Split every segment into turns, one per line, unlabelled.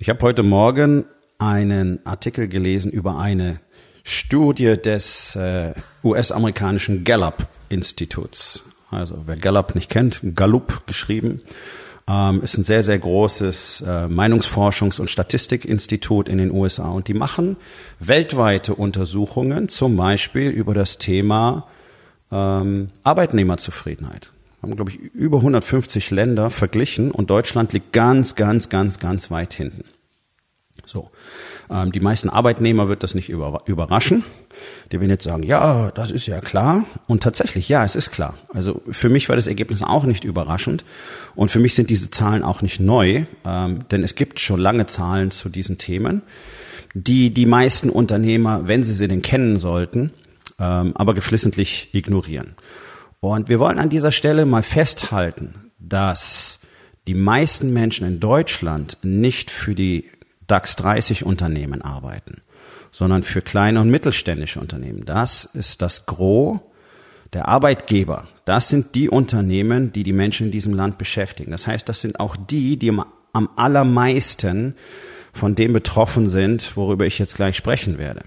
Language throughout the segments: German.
Ich habe heute Morgen einen Artikel gelesen über eine Studie des äh, US-amerikanischen Gallup-Instituts. Also wer Gallup nicht kennt, Gallup geschrieben, ähm, ist ein sehr, sehr großes äh, Meinungsforschungs- und Statistikinstitut in den USA. Und die machen weltweite Untersuchungen, zum Beispiel über das Thema ähm, Arbeitnehmerzufriedenheit haben, glaube ich, über 150 Länder verglichen und Deutschland liegt ganz, ganz, ganz, ganz weit hinten. So. Ähm, die meisten Arbeitnehmer wird das nicht über, überraschen. Die werden jetzt sagen, ja, das ist ja klar. Und tatsächlich, ja, es ist klar. Also für mich war das Ergebnis auch nicht überraschend. Und für mich sind diese Zahlen auch nicht neu, ähm, denn es gibt schon lange Zahlen zu diesen Themen, die die meisten Unternehmer, wenn sie sie denn kennen sollten, ähm, aber geflissentlich ignorieren. Und wir wollen an dieser Stelle mal festhalten, dass die meisten Menschen in Deutschland nicht für die DAX 30 Unternehmen arbeiten, sondern für kleine und mittelständische Unternehmen. Das ist das Gros der Arbeitgeber. Das sind die Unternehmen, die die Menschen in diesem Land beschäftigen. Das heißt, das sind auch die, die am allermeisten von dem betroffen sind, worüber ich jetzt gleich sprechen werde.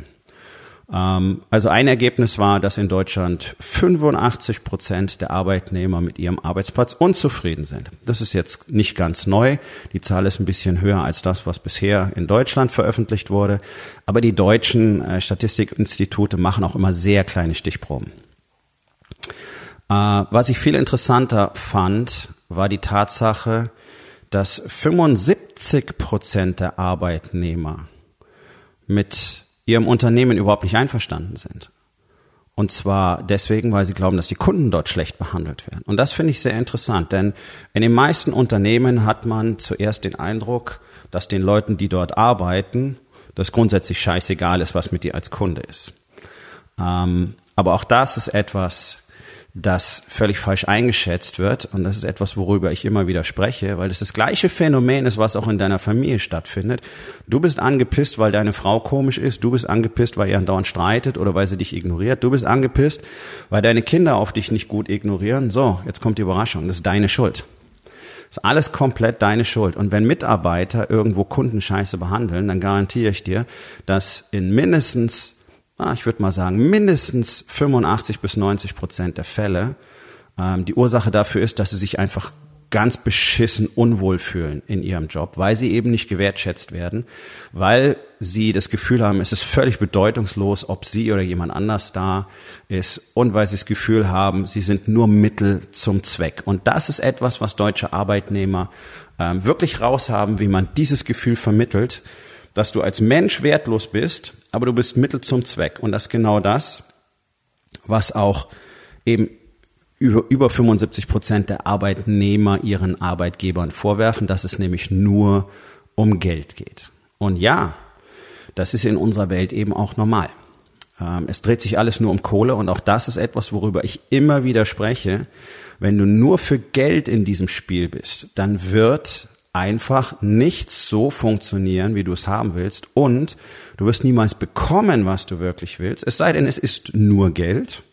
Ähm, also ein Ergebnis war, dass in Deutschland 85 Prozent der Arbeitnehmer mit ihrem Arbeitsplatz unzufrieden sind. Das ist jetzt nicht ganz neu. Die Zahl ist ein bisschen höher als das, was bisher in Deutschland veröffentlicht wurde. Aber die deutschen äh, Statistikinstitute machen auch immer sehr kleine Stichproben. Äh, was ich viel interessanter fand, war die Tatsache, dass 75 Prozent der Arbeitnehmer mit ihrem Unternehmen überhaupt nicht einverstanden sind. Und zwar deswegen, weil sie glauben, dass die Kunden dort schlecht behandelt werden. Und das finde ich sehr interessant, denn in den meisten Unternehmen hat man zuerst den Eindruck, dass den Leuten, die dort arbeiten, das grundsätzlich scheißegal ist, was mit dir als Kunde ist. Ähm, aber auch das ist etwas, das völlig falsch eingeschätzt wird. Und das ist etwas, worüber ich immer wieder spreche, weil es das gleiche Phänomen ist, was auch in deiner Familie stattfindet. Du bist angepisst, weil deine Frau komisch ist. Du bist angepisst, weil ihr andauernd streitet oder weil sie dich ignoriert. Du bist angepisst, weil deine Kinder auf dich nicht gut ignorieren. So, jetzt kommt die Überraschung. Das ist deine Schuld. Das ist alles komplett deine Schuld. Und wenn Mitarbeiter irgendwo Kunden scheiße behandeln, dann garantiere ich dir, dass in mindestens ah, ich würde mal sagen, mindestens 85 bis 90 Prozent der Fälle ähm, die Ursache dafür ist, dass sie sich einfach ganz beschissen unwohl fühlen in ihrem Job, weil sie eben nicht gewertschätzt werden, weil sie das Gefühl haben, es ist völlig bedeutungslos, ob sie oder jemand anders da ist und weil sie das Gefühl haben, sie sind nur Mittel zum Zweck. Und das ist etwas, was deutsche Arbeitnehmer ähm, wirklich raushaben, wie man dieses Gefühl vermittelt, dass du als Mensch wertlos bist, aber du bist Mittel zum Zweck. Und das ist genau das, was auch eben über, über 75 Prozent der Arbeitnehmer ihren Arbeitgebern vorwerfen, dass es nämlich nur um Geld geht. Und ja, das ist in unserer Welt eben auch normal. Ähm, es dreht sich alles nur um Kohle und auch das ist etwas, worüber ich immer wieder spreche. Wenn du nur für Geld in diesem Spiel bist, dann wird einfach nicht so funktionieren, wie du es haben willst und du wirst niemals bekommen, was du wirklich willst, es sei denn, es ist nur Geld.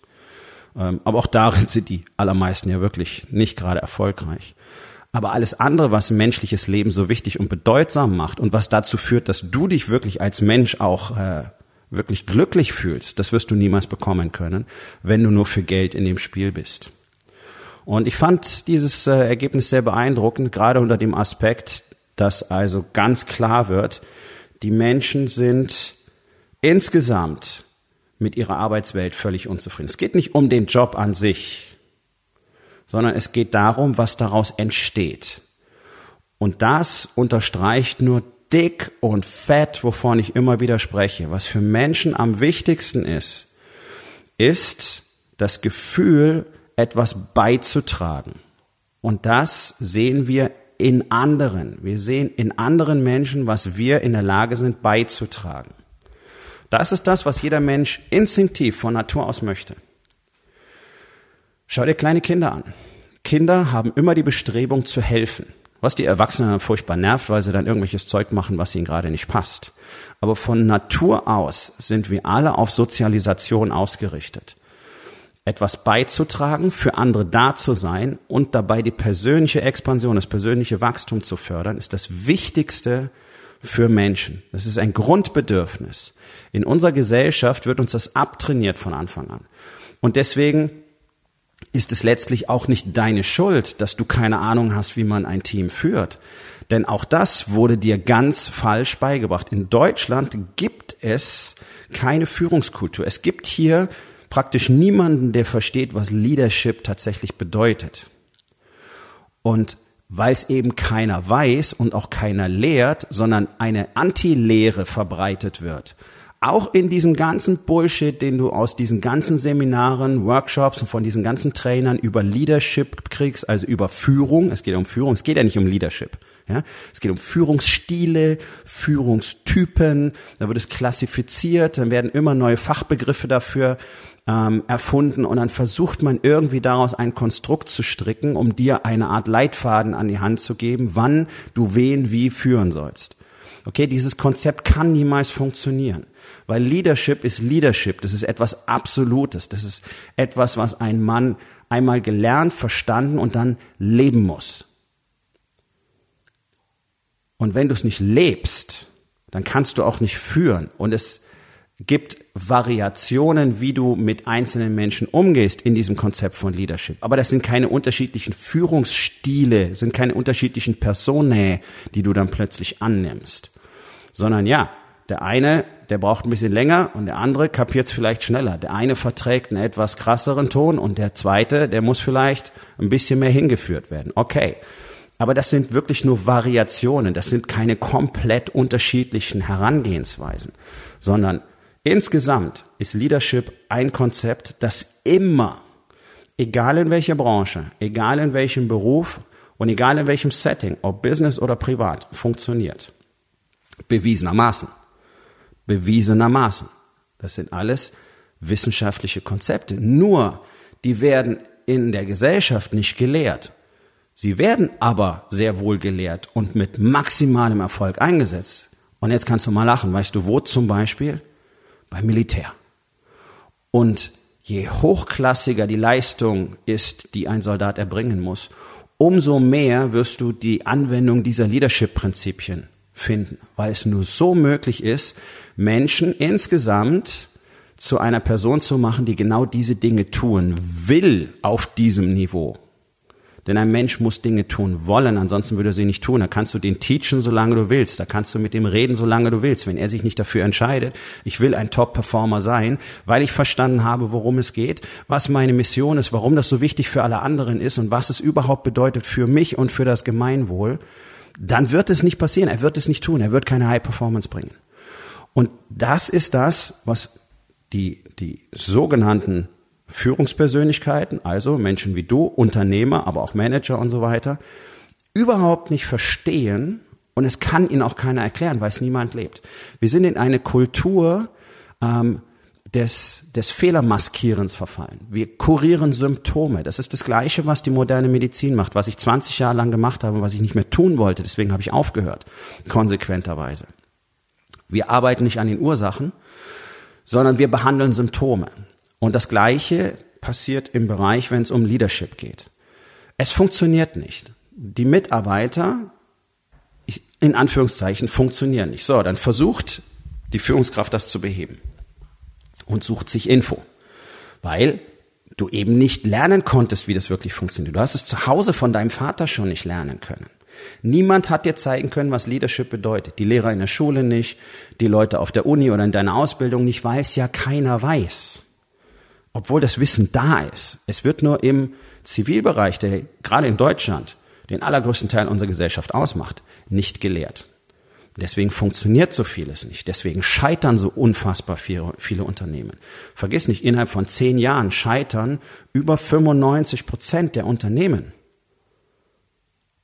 Ähm, aber auch darin sind die allermeisten ja wirklich nicht gerade erfolgreich. Aber alles andere, was menschliches Leben so wichtig und bedeutsam macht und was dazu führt, dass du dich wirklich als Mensch auch äh, wirklich glücklich fühlst, das wirst du niemals bekommen können, wenn du nur für Geld in dem Spiel bist. Und ich fand dieses äh, Ergebnis sehr beeindruckend, gerade unter dem Aspekt, dass also ganz klar wird, die Menschen sind insgesamt mit ihrer Arbeitswelt völlig unzufrieden. Es geht nicht um den Job an sich, sondern es geht darum, was daraus entsteht. Und das unterstreicht nur dick und fett, wovon ich immer wieder spreche. Was für Menschen am wichtigsten ist, ist das Gefühl, etwas beizutragen. Und das sehen wir in anderen. Wir sehen in anderen Menschen, was wir in der Lage sind beizutragen. Das ist das, was jeder Mensch instinktiv von Natur aus möchte. Schau dir kleine Kinder an. Kinder haben immer die Bestrebung zu helfen. Was die Erwachsenen furchtbar nervt, weil sie dann irgendwelches Zeug machen, was ihnen gerade nicht passt. Aber von Natur aus sind wir alle auf Sozialisation ausgerichtet. Etwas beizutragen, für andere da zu sein und dabei die persönliche Expansion, das persönliche Wachstum zu fördern, ist das Wichtigste für Menschen. Das ist ein Grundbedürfnis. In unserer Gesellschaft wird uns das abtrainiert von Anfang an. Und deswegen ist es letztlich auch nicht deine Schuld, dass du keine Ahnung hast, wie man ein Team führt. Denn auch das wurde dir ganz falsch beigebracht. In Deutschland gibt es keine Führungskultur. Es gibt hier praktisch niemanden, der versteht, was Leadership tatsächlich bedeutet. Und weil es eben keiner weiß und auch keiner lehrt, sondern eine Anti-Lehre verbreitet wird, auch in diesem ganzen Bullshit, den du aus diesen ganzen Seminaren, Workshops und von diesen ganzen Trainern über Leadership kriegst, also über Führung, es geht um Führung, es geht ja nicht um Leadership. Ja, es geht um Führungsstile, Führungstypen, da wird es klassifiziert, dann werden immer neue Fachbegriffe dafür ähm, erfunden und dann versucht man irgendwie daraus ein Konstrukt zu stricken, um dir eine Art Leitfaden an die Hand zu geben, wann du wen wie führen sollst. Okay, dieses Konzept kann niemals funktionieren. Weil Leadership ist Leadership. Das ist etwas Absolutes. Das ist etwas, was ein Mann einmal gelernt, verstanden und dann leben muss. Und wenn du es nicht lebst, dann kannst du auch nicht führen. Und es gibt Variationen, wie du mit einzelnen Menschen umgehst in diesem Konzept von Leadership. Aber das sind keine unterschiedlichen Führungsstile, sind keine unterschiedlichen Personae, die du dann plötzlich annimmst. Sondern ja, der eine, der braucht ein bisschen länger und der andere kapiert es vielleicht schneller. Der eine verträgt einen etwas krasseren Ton und der zweite, der muss vielleicht ein bisschen mehr hingeführt werden. Okay. Aber das sind wirklich nur Variationen. Das sind keine komplett unterschiedlichen Herangehensweisen, sondern insgesamt ist Leadership ein Konzept, das immer, egal in welcher Branche, egal in welchem Beruf und egal in welchem Setting, ob Business oder privat, funktioniert. Bewiesenermaßen bewiesenermaßen. Das sind alles wissenschaftliche Konzepte. Nur, die werden in der Gesellschaft nicht gelehrt. Sie werden aber sehr wohl gelehrt und mit maximalem Erfolg eingesetzt. Und jetzt kannst du mal lachen. Weißt du wo zum Beispiel? Beim Militär. Und je hochklassiger die Leistung ist, die ein Soldat erbringen muss, umso mehr wirst du die Anwendung dieser Leadership-Prinzipien finden, weil es nur so möglich ist, Menschen insgesamt zu einer Person zu machen, die genau diese Dinge tun will auf diesem Niveau. Denn ein Mensch muss Dinge tun wollen, ansonsten würde er sie nicht tun. Da kannst du den teachen, solange du willst. Da kannst du mit dem reden, solange du willst. Wenn er sich nicht dafür entscheidet, ich will ein Top-Performer sein, weil ich verstanden habe, worum es geht, was meine Mission ist, warum das so wichtig für alle anderen ist und was es überhaupt bedeutet für mich und für das Gemeinwohl, dann wird es nicht passieren. Er wird es nicht tun. Er wird keine High Performance bringen. Und das ist das, was die, die sogenannten Führungspersönlichkeiten, also Menschen wie du, Unternehmer, aber auch Manager und so weiter, überhaupt nicht verstehen und es kann ihnen auch keiner erklären, weil es niemand lebt. Wir sind in eine Kultur ähm, des, des Fehlermaskierens verfallen. Wir kurieren Symptome. Das ist das Gleiche, was die moderne Medizin macht, was ich 20 Jahre lang gemacht habe, was ich nicht mehr tun wollte. Deswegen habe ich aufgehört, konsequenterweise. Wir arbeiten nicht an den Ursachen, sondern wir behandeln Symptome. Und das Gleiche passiert im Bereich, wenn es um Leadership geht. Es funktioniert nicht. Die Mitarbeiter, in Anführungszeichen, funktionieren nicht. So, dann versucht die Führungskraft das zu beheben und sucht sich Info. Weil du eben nicht lernen konntest, wie das wirklich funktioniert. Du hast es zu Hause von deinem Vater schon nicht lernen können. Niemand hat dir zeigen können, was Leadership bedeutet. Die Lehrer in der Schule nicht, die Leute auf der Uni oder in deiner Ausbildung nicht, weiß ja keiner weiß. Obwohl das Wissen da ist. Es wird nur im Zivilbereich, der gerade in Deutschland den allergrößten Teil unserer Gesellschaft ausmacht, nicht gelehrt. Deswegen funktioniert so vieles nicht. Deswegen scheitern so unfassbar viele, Unternehmen. Vergiss nicht, innerhalb von zehn Jahren scheitern über 95 Prozent der Unternehmen.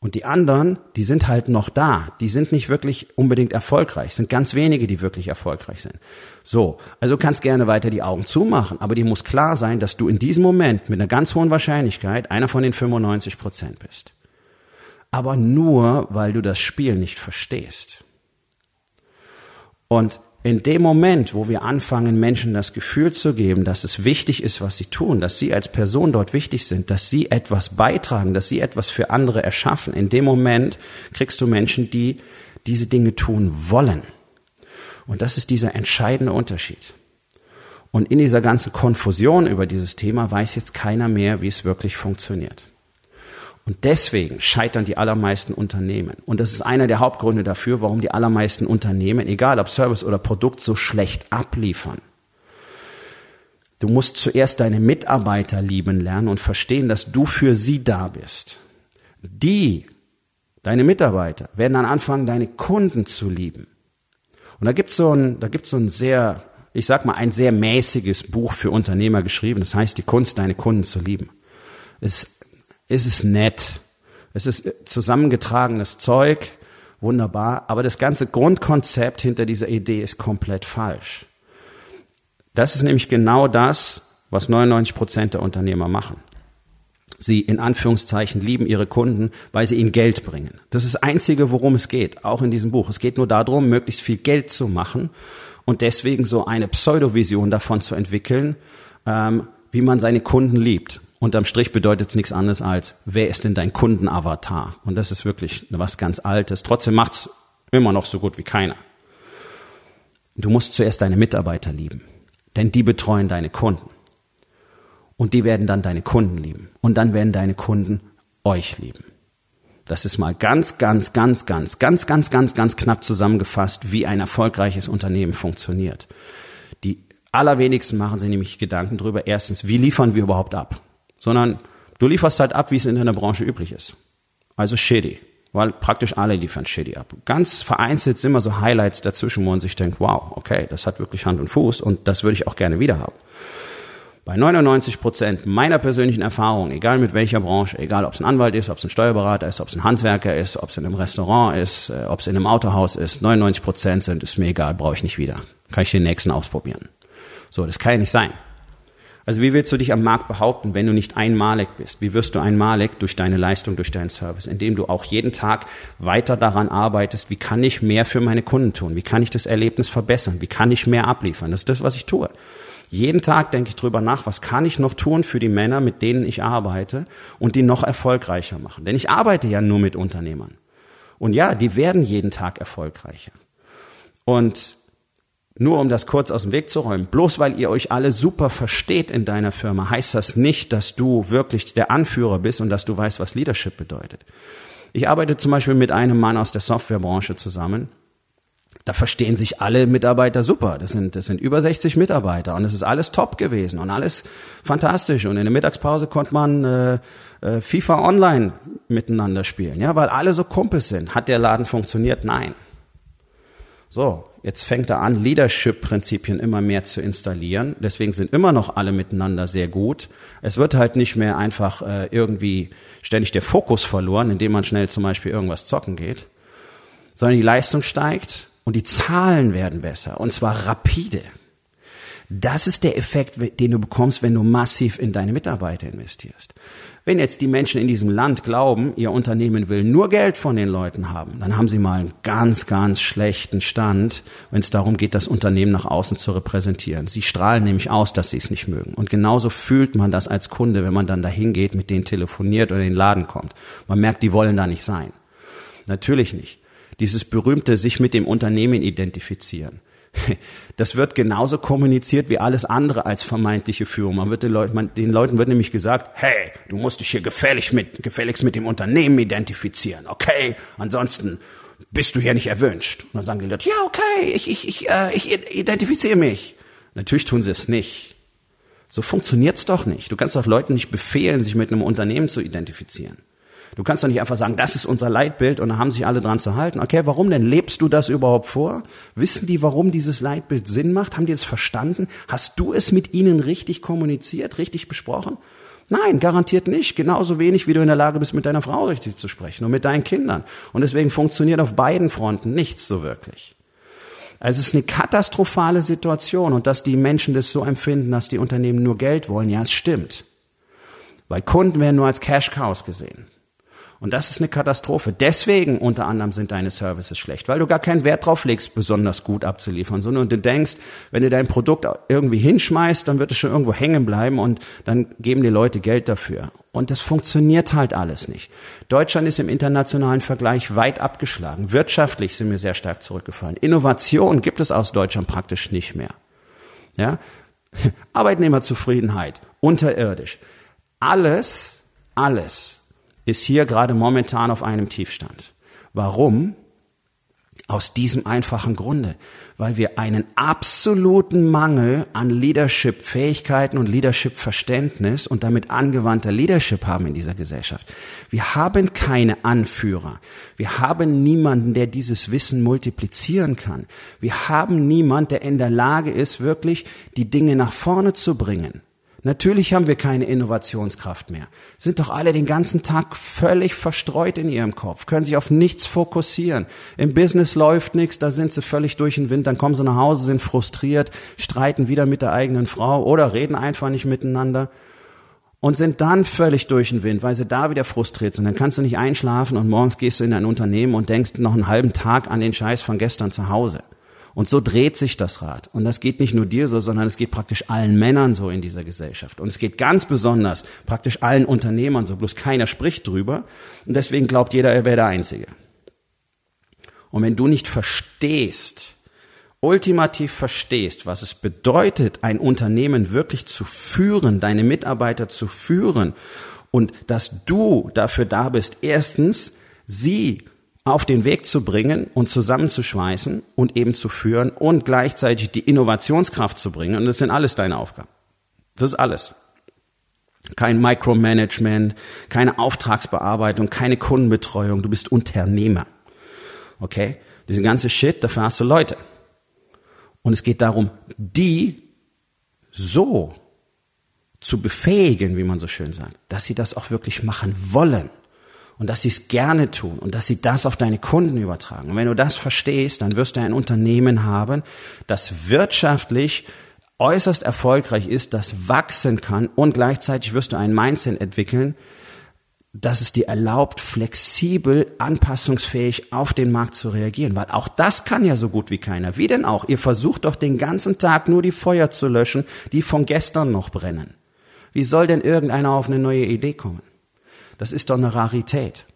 Und die anderen, die sind halt noch da. Die sind nicht wirklich unbedingt erfolgreich. Es sind ganz wenige, die wirklich erfolgreich sind. So, also kannst gerne weiter die Augen zumachen, aber dir muss klar sein, dass du in diesem Moment mit einer ganz hohen Wahrscheinlichkeit einer von den 95 Prozent bist. Aber nur, weil du das Spiel nicht verstehst. Und in dem Moment, wo wir anfangen, Menschen das Gefühl zu geben, dass es wichtig ist, was sie tun, dass sie als Person dort wichtig sind, dass sie etwas beitragen, dass sie etwas für andere erschaffen, in dem Moment kriegst du Menschen, die diese Dinge tun wollen. Und das ist dieser entscheidende Unterschied. Und in dieser ganzen Konfusion über dieses Thema weiß jetzt keiner mehr, wie es wirklich funktioniert. Und deswegen scheitern die allermeisten Unternehmen. Und das ist einer der Hauptgründe dafür, warum die allermeisten Unternehmen, egal ob Service oder Produkt, so schlecht abliefern. Du musst zuerst deine Mitarbeiter lieben lernen und verstehen, dass du für sie da bist. Die, deine Mitarbeiter, werden dann anfangen, deine Kunden zu lieben. Und da gibt's so ein, da gibt's so ein sehr, ich sag mal, ein sehr mäßiges Buch für Unternehmer geschrieben. Das heißt, die Kunst, deine Kunden zu lieben. Es ist es nett. Es ist zusammengetragenes Zeug, wunderbar, aber das ganze Grundkonzept hinter dieser Idee ist komplett falsch. Das ist nämlich genau das, was 99 Prozent der Unternehmer machen. Sie in Anführungszeichen lieben ihre Kunden, weil sie ihnen Geld bringen. Das ist das Einzige, worum es geht, auch in diesem Buch. Es geht nur darum, möglichst viel Geld zu machen und deswegen so eine Pseudovision davon zu entwickeln, ähm, wie man seine Kunden liebt. Unterm Strich bedeutet es nichts anderes als, wer ist denn dein Kundenavatar? Und das ist wirklich was ganz Altes. Trotzdem macht's immer noch so gut wie keiner. Du musst zuerst deine Mitarbeiter lieben, denn die betreuen deine Kunden. Und die werden dann deine Kunden lieben. Und dann werden deine Kunden euch lieben. Das ist mal ganz, ganz, ganz, ganz, ganz, ganz, ganz, ganz knapp zusammengefasst, wie ein erfolgreiches Unternehmen funktioniert. Die allerwenigsten machen sich nämlich Gedanken darüber, erstens, wie liefern wir überhaupt ab? Sondern du lieferst halt ab, wie es in deiner Branche üblich ist. Also shitty, weil praktisch alle liefern shitty ab. Ganz vereinzelt sind immer so Highlights dazwischen, wo man sich denkt, wow, okay, das hat wirklich Hand und Fuß und das würde ich auch gerne wieder haben. Bei 99 Prozent meiner persönlichen Erfahrung, egal mit welcher Branche, egal ob es ein Anwalt ist, ob es ein Steuerberater ist, ob es ein Handwerker ist, ob es in einem Restaurant ist, äh, ob es in einem Autohaus ist, 99 Prozent sind, ist mir egal, brauche ich nicht wieder. Kann ich den nächsten ausprobieren. So, das kann ja nicht sein. Also wie willst du dich am Markt behaupten, wenn du nicht einmalig bist? Wie wirst du einmalig durch deine Leistung, durch deinen Service? Indem du auch jeden Tag weiter daran arbeitest, wie kann ich mehr für meine Kunden tun? Wie kann ich das Erlebnis verbessern? Wie kann ich mehr abliefern? Das ist das, was ich tue. Jeden Tag denke ich drüber nach, was kann ich noch tun für die Männer, mit denen ich arbeite und die noch erfolgreicher machen? Denn ich arbeite ja nur mit Unternehmern. Und ja, die werden jeden Tag erfolgreicher. Und nur um das kurz aus dem Weg zu räumen, bloß weil ihr euch alle super versteht in deiner Firma, heißt das nicht, dass du wirklich der Anführer bist und dass du weißt, was Leadership bedeutet. Ich arbeite zum Beispiel mit einem Mann aus der Softwarebranche zusammen. Da verstehen sich alle Mitarbeiter super. Das sind, das sind über 60 Mitarbeiter und es ist alles top gewesen und alles fantastisch. Und in der Mittagspause konnte man äh, äh, FIFA Online miteinander spielen, ja, weil alle so Kumpels sind. Hat der Laden funktioniert? Nein. So, jetzt fängt er an, Leadership-Prinzipien immer mehr zu installieren. Deswegen sind immer noch alle miteinander sehr gut. Es wird halt nicht mehr einfach äh, irgendwie ständig der Fokus verloren, indem man schnell zum Beispiel irgendwas zocken geht, sondern die Leistung steigt und die Zahlen werden besser und zwar rapide. Das ist der Effekt, den du bekommst, wenn du massiv in deine Mitarbeiter investierst. Wenn jetzt die Menschen in diesem Land glauben, ihr Unternehmen will nur Geld von den Leuten haben, dann haben sie mal einen ganz, ganz schlechten Stand, wenn es darum geht, das Unternehmen nach außen zu repräsentieren. Sie strahlen nämlich aus, dass sie es nicht mögen. Und genauso fühlt man das als Kunde, wenn man dann dahin geht, mit denen telefoniert oder in den Laden kommt. Man merkt, die wollen da nicht sein. Natürlich nicht. Dieses berühmte sich mit dem Unternehmen identifizieren. Das wird genauso kommuniziert wie alles andere als vermeintliche Führung. Man wird den Leuten, man, den Leuten wird nämlich gesagt, hey, du musst dich hier gefällig mit, gefälligst mit dem Unternehmen identifizieren, okay? Ansonsten bist du hier nicht erwünscht. Und dann sagen die Leute, ja, okay, ich, ich, ich, äh, ich identifiziere mich. Natürlich tun sie es nicht. So funktioniert's doch nicht. Du kannst doch Leuten nicht befehlen, sich mit einem Unternehmen zu identifizieren. Du kannst doch nicht einfach sagen, das ist unser Leitbild und da haben sich alle dran zu halten. Okay, warum denn? Lebst du das überhaupt vor? Wissen die, warum dieses Leitbild Sinn macht? Haben die es verstanden? Hast du es mit ihnen richtig kommuniziert, richtig besprochen? Nein, garantiert nicht. Genauso wenig, wie du in der Lage bist, mit deiner Frau richtig zu sprechen und mit deinen Kindern. Und deswegen funktioniert auf beiden Fronten nichts so wirklich. Also es ist eine katastrophale Situation und dass die Menschen das so empfinden, dass die Unternehmen nur Geld wollen, ja, es stimmt. Weil Kunden werden nur als Cash Cows gesehen. Und das ist eine Katastrophe. Deswegen unter anderem sind deine Services schlecht, weil du gar keinen Wert drauf legst, besonders gut abzuliefern, sondern du denkst, wenn du dein Produkt irgendwie hinschmeißt, dann wird es schon irgendwo hängen bleiben und dann geben die Leute Geld dafür. Und das funktioniert halt alles nicht. Deutschland ist im internationalen Vergleich weit abgeschlagen. Wirtschaftlich sind wir sehr stark zurückgefallen. Innovation gibt es aus Deutschland praktisch nicht mehr. Ja? Arbeitnehmerzufriedenheit, unterirdisch. Alles, alles ist hier gerade momentan auf einem Tiefstand. Warum? Aus diesem einfachen Grunde, weil wir einen absoluten Mangel an Leadership-Fähigkeiten und Leadership-Verständnis und damit angewandter Leadership haben in dieser Gesellschaft. Wir haben keine Anführer. Wir haben niemanden, der dieses Wissen multiplizieren kann. Wir haben niemanden, der in der Lage ist, wirklich die Dinge nach vorne zu bringen. Natürlich haben wir keine Innovationskraft mehr. Sind doch alle den ganzen Tag völlig verstreut in ihrem Kopf, können sich auf nichts fokussieren. Im Business läuft nichts, da sind sie völlig durch den Wind, dann kommen sie nach Hause, sind frustriert, streiten wieder mit der eigenen Frau oder reden einfach nicht miteinander und sind dann völlig durch den Wind, weil sie da wieder frustriert sind. Dann kannst du nicht einschlafen und morgens gehst du in ein Unternehmen und denkst noch einen halben Tag an den Scheiß von gestern zu Hause. Und so dreht sich das Rad. Und das geht nicht nur dir so, sondern es geht praktisch allen Männern so in dieser Gesellschaft. Und es geht ganz besonders praktisch allen Unternehmern so. Bloß keiner spricht drüber. Und deswegen glaubt jeder, er wäre der Einzige. Und wenn du nicht verstehst, ultimativ verstehst, was es bedeutet, ein Unternehmen wirklich zu führen, deine Mitarbeiter zu führen und dass du dafür da bist, erstens, sie auf den Weg zu bringen und zusammenzuschweißen und eben zu führen und gleichzeitig die Innovationskraft zu bringen. Und das sind alles deine Aufgaben. Das ist alles. Kein Micromanagement, keine Auftragsbearbeitung, keine Kundenbetreuung. Du bist Unternehmer. Okay? Diese ganze Shit, dafür hast du Leute. Und es geht darum, die so zu befähigen, wie man so schön sagt, dass sie das auch wirklich machen wollen und dass sie es gerne tun und dass sie das auf deine Kunden übertragen. Und wenn du das verstehst, dann wirst du ein Unternehmen haben, das wirtschaftlich äußerst erfolgreich ist, das wachsen kann und gleichzeitig wirst du ein Mindset entwickeln, dass es dir erlaubt, flexibel, anpassungsfähig auf den Markt zu reagieren. Weil auch das kann ja so gut wie keiner. Wie denn auch? Ihr versucht doch den ganzen Tag nur die Feuer zu löschen, die von gestern noch brennen. Wie soll denn irgendeiner auf eine neue Idee kommen? Das ist doch eine Rarität.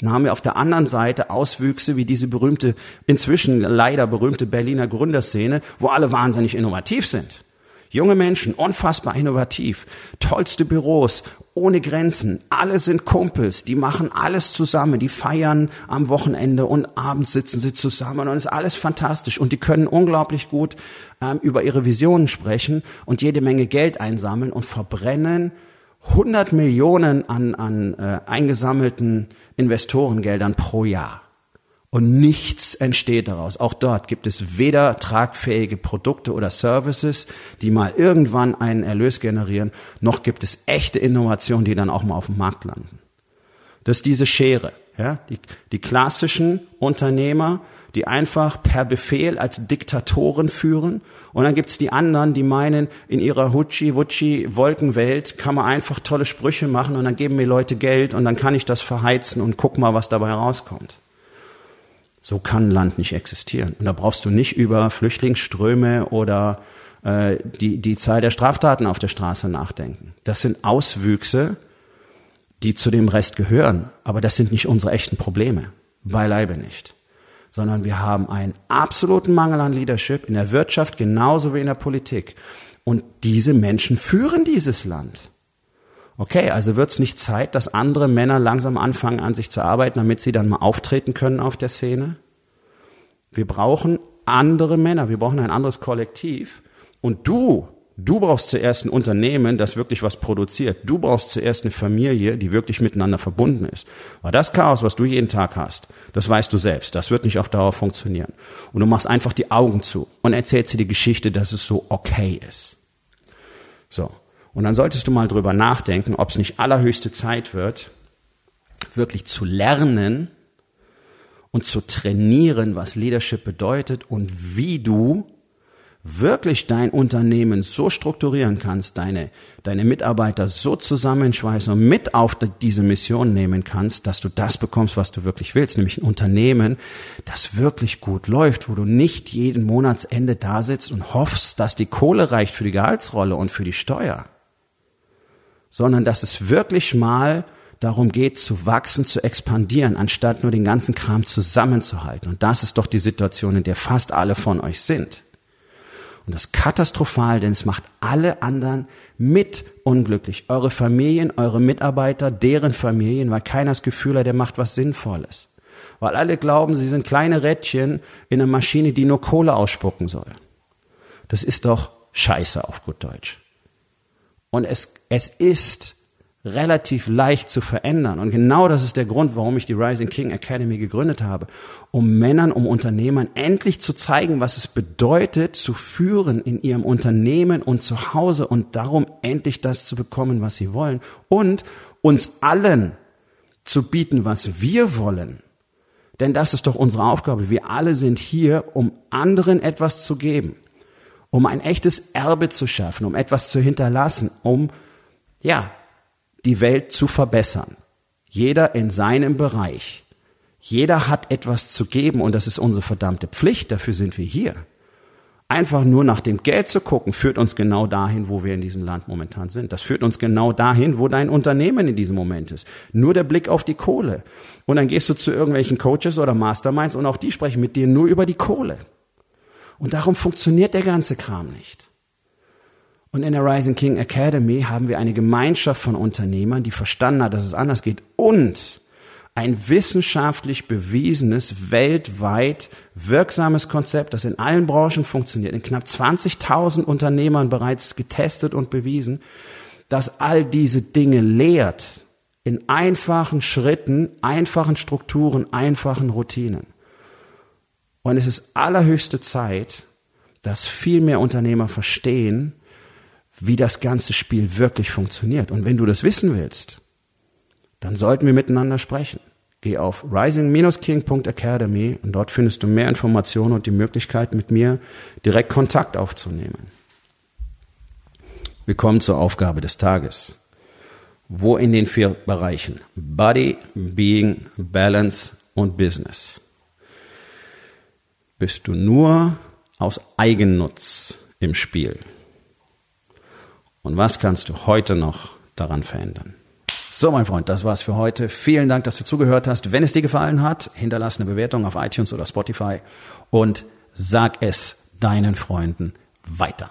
Dann haben wir auf der anderen Seite Auswüchse wie diese berühmte, inzwischen leider berühmte Berliner Gründerszene, wo alle wahnsinnig innovativ sind. Junge Menschen, unfassbar innovativ, tollste Büros, ohne Grenzen, alle sind Kumpels, die machen alles zusammen, die feiern am Wochenende und abends sitzen sie zusammen und ist alles fantastisch und die können unglaublich gut ähm, über ihre Visionen sprechen und jede Menge Geld einsammeln und verbrennen 100 Millionen an, an äh, eingesammelten Investorengeldern pro Jahr. Und nichts entsteht daraus. Auch dort gibt es weder tragfähige Produkte oder Services, die mal irgendwann einen Erlös generieren, noch gibt es echte Innovationen, die dann auch mal auf dem Markt landen. Das ist diese Schere. Ja? Die, die klassischen Unternehmer, die einfach per Befehl als Diktatoren führen. Und dann gibt's die anderen, die meinen, in ihrer Hutschi-Wutschi-Wolkenwelt kann man einfach tolle Sprüche machen und dann geben mir Leute Geld und dann kann ich das verheizen und guck mal, was dabei rauskommt. So kann ein Land nicht existieren. Und da brauchst du nicht über Flüchtlingsströme oder äh, die, die Zahl der Straftaten auf der Straße nachdenken. Das sind Auswüchse, die zu dem Rest gehören. Aber das sind nicht unsere echten Probleme. Beileibe nicht sondern wir haben einen absoluten Mangel an Leadership in der Wirtschaft genauso wie in der Politik. Und diese Menschen führen dieses Land. Okay, also wird es nicht Zeit, dass andere Männer langsam anfangen, an sich zu arbeiten, damit sie dann mal auftreten können auf der Szene? Wir brauchen andere Männer, wir brauchen ein anderes Kollektiv. Und du Du brauchst zuerst ein Unternehmen, das wirklich was produziert. Du brauchst zuerst eine Familie, die wirklich miteinander verbunden ist. Weil das Chaos, was du jeden Tag hast, das weißt du selbst. Das wird nicht auf Dauer funktionieren. Und du machst einfach die Augen zu und erzählst dir die Geschichte, dass es so okay ist. So. Und dann solltest du mal drüber nachdenken, ob es nicht allerhöchste Zeit wird, wirklich zu lernen und zu trainieren, was Leadership bedeutet und wie du wirklich dein Unternehmen so strukturieren kannst, deine, deine Mitarbeiter so zusammenschweißen und mit auf diese Mission nehmen kannst, dass du das bekommst, was du wirklich willst, nämlich ein Unternehmen, das wirklich gut läuft, wo du nicht jeden Monatsende da sitzt und hoffst, dass die Kohle reicht für die Gehaltsrolle und für die Steuer, sondern dass es wirklich mal darum geht, zu wachsen, zu expandieren, anstatt nur den ganzen Kram zusammenzuhalten. Und das ist doch die Situation, in der fast alle von euch sind. Und das ist katastrophal, denn es macht alle anderen mit unglücklich. Eure Familien, eure Mitarbeiter, deren Familien, weil keiner das Gefühl hat, der macht was Sinnvolles. Weil alle glauben, sie sind kleine Rädchen in einer Maschine, die nur Kohle ausspucken soll. Das ist doch Scheiße auf gut Deutsch. Und es, es ist relativ leicht zu verändern. Und genau das ist der Grund, warum ich die Rising King Academy gegründet habe, um Männern, um Unternehmern endlich zu zeigen, was es bedeutet, zu führen in ihrem Unternehmen und zu Hause und darum endlich das zu bekommen, was sie wollen und uns allen zu bieten, was wir wollen. Denn das ist doch unsere Aufgabe. Wir alle sind hier, um anderen etwas zu geben, um ein echtes Erbe zu schaffen, um etwas zu hinterlassen, um ja, die Welt zu verbessern. Jeder in seinem Bereich. Jeder hat etwas zu geben und das ist unsere verdammte Pflicht, dafür sind wir hier. Einfach nur nach dem Geld zu gucken, führt uns genau dahin, wo wir in diesem Land momentan sind. Das führt uns genau dahin, wo dein Unternehmen in diesem Moment ist. Nur der Blick auf die Kohle. Und dann gehst du zu irgendwelchen Coaches oder Masterminds und auch die sprechen mit dir nur über die Kohle. Und darum funktioniert der ganze Kram nicht. Und in der Rising King Academy haben wir eine Gemeinschaft von Unternehmern, die verstanden hat, dass es anders geht und ein wissenschaftlich bewiesenes, weltweit wirksames Konzept, das in allen Branchen funktioniert, in knapp 20.000 Unternehmern bereits getestet und bewiesen, das all diese Dinge lehrt in einfachen Schritten, einfachen Strukturen, einfachen Routinen. Und es ist allerhöchste Zeit, dass viel mehr Unternehmer verstehen, wie das ganze Spiel wirklich funktioniert. Und wenn du das wissen willst, dann sollten wir miteinander sprechen. Geh auf rising-king.academy und dort findest du mehr Informationen und die Möglichkeit, mit mir direkt Kontakt aufzunehmen. Wir kommen zur Aufgabe des Tages. Wo in den vier Bereichen Body, Being, Balance und Business bist du nur aus Eigennutz im Spiel? Und was kannst du heute noch daran verändern? So, mein Freund, das war's für heute. Vielen Dank, dass du zugehört hast. Wenn es dir gefallen hat, hinterlass eine Bewertung auf iTunes oder Spotify und sag es deinen Freunden weiter.